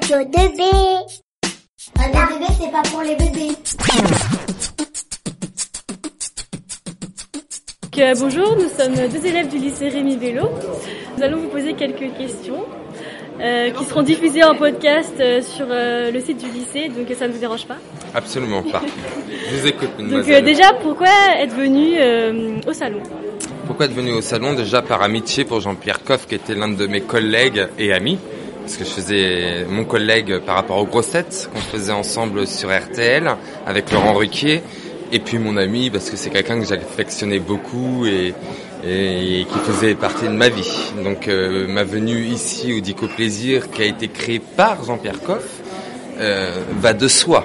Radio 2B. Radio 2B, c'est pas pour les bébés. Donc, bonjour, nous sommes deux élèves du lycée Rémi Vélo. Nous allons vous poser quelques questions euh, qui seront diffusées en podcast euh, sur euh, le site du lycée, donc ça ne vous dérange pas. Absolument pas. Je vous écoute, Donc euh, déjà, pourquoi être venu euh, au salon? Pourquoi être venu au salon? Déjà par amitié pour Jean-Pierre Coff, qui était l'un de mes collègues et amis. Parce que je faisais mon collègue par rapport aux grossettes qu'on faisait ensemble sur RTL avec Laurent Ruquier. Et puis mon ami, parce que c'est quelqu'un que j'affectionnais beaucoup et, et qui faisait partie de ma vie. Donc euh, ma venue ici au Dico Plaisir, qui a été créée par Jean-Pierre Coff, euh, va de soi.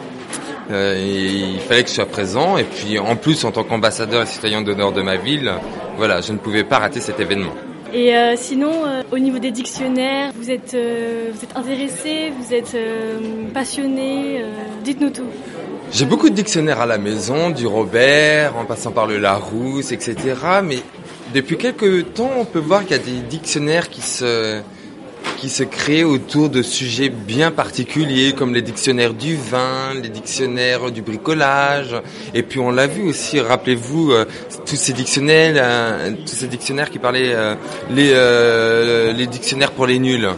Euh, il fallait que je sois présent. Et puis en plus, en tant qu'ambassadeur et citoyen d'honneur de ma ville, voilà, je ne pouvais pas rater cet événement. Et euh, sinon, euh, au niveau des dictionnaires, vous êtes, euh, vous êtes intéressé, vous êtes passionné, dites-nous tout. J'ai beaucoup de dictionnaires à la maison, du Robert, en passant par le Larousse, etc. Mais depuis quelques temps, on peut voir qu'il y a des dictionnaires qui se qui se créent autour de sujets bien particuliers, comme les dictionnaires du vin, les dictionnaires du bricolage. Et puis on l'a vu aussi, rappelez-vous, euh, tous ces dictionnaires, euh, tous ces dictionnaires qui parlaient euh, les les dictionnaires pour les nuls.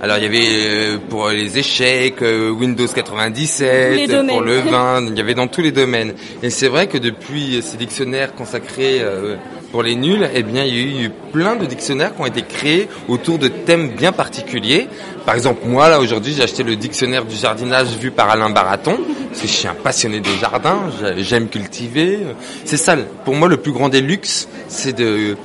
Alors il y avait euh, pour les échecs, euh, Windows Tous les 97, domaines. pour le vin, il y avait dans tous les domaines. Et c'est vrai que depuis ces dictionnaires consacrés euh, pour les nuls, eh bien il y a eu plein de dictionnaires qui ont été créés autour de thèmes bien particuliers. Par exemple, moi là aujourd'hui, j'ai acheté le dictionnaire du jardinage vu par Alain Baraton, parce que je suis un passionné des jardins, j'ai- j'aime cultiver. C'est ça, pour moi le plus grand des luxes, c'est de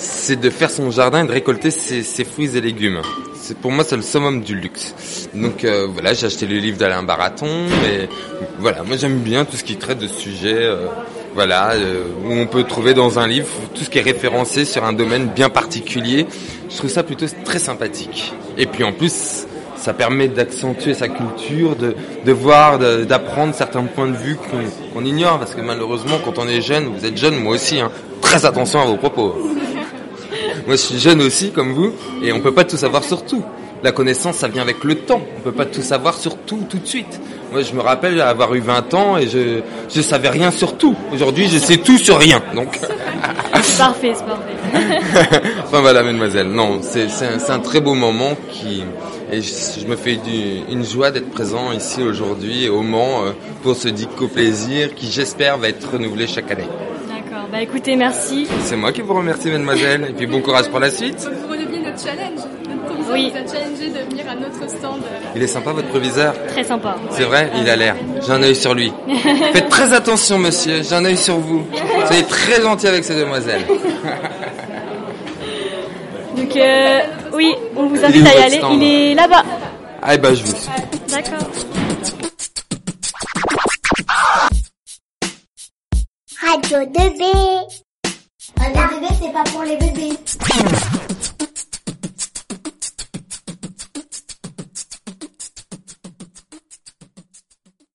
c'est de faire son jardin et de récolter ses, fruits et légumes. C'est pour moi c'est le summum du luxe. Donc euh, voilà, j'ai acheté le livre d'Alain Baraton et voilà, moi j'aime bien tout ce qui traite de sujets euh, voilà euh, où on peut trouver dans un livre tout ce qui est référencé sur un domaine bien particulier. Je trouve ça plutôt très sympathique. Et puis en plus ça permet d'accentuer sa culture, de, de voir, d'apprendre certains points de vue qu'on qu'on ignore, parce que malheureusement, quand on est jeune, vous êtes jeune, moi aussi, hein, très attention à vos propos. Moi, je suis jeune aussi, comme vous, et on peut pas tout savoir sur tout. La connaissance, ça vient avec le temps. On peut pas tout savoir sur tout, tout de suite. Moi, je me rappelle avoir eu 20 ans et je, je savais rien sur tout. Aujourd'hui, je sais tout sur rien. Donc, C'est parfait, c'est parfait. enfin voilà, mademoiselle. Non, c'est c'est un, c'est un très beau moment qui, et je, je me fais du- une joie d'être présent ici aujourd'hui au Mans euh, pour ce Dico Plaisir qui, j'espère, va être renouvelé chaque année. D'accord. Bah écoutez, merci. C'est moi qui vous remercie, mademoiselle, et puis bon courage pour la suite. Donc vous releviez notre challenge. Notre proviseur Oui. nous a challengé de venir à notre stand. Il est sympa, votre proviseur Très sympa. C'est vrai, il a l'air. J'ai un œil sur lui. Faites très attention, monsieur. J'ai un œil sur vous. Soyez très gentil avec ces demoiselles. Donc euh, oui, on vous invite à y aller. Il est là-bas. Ah, ben, je vous suis. D'accord. Radio 2B. Radio 2B, c'est pas pour les bébés.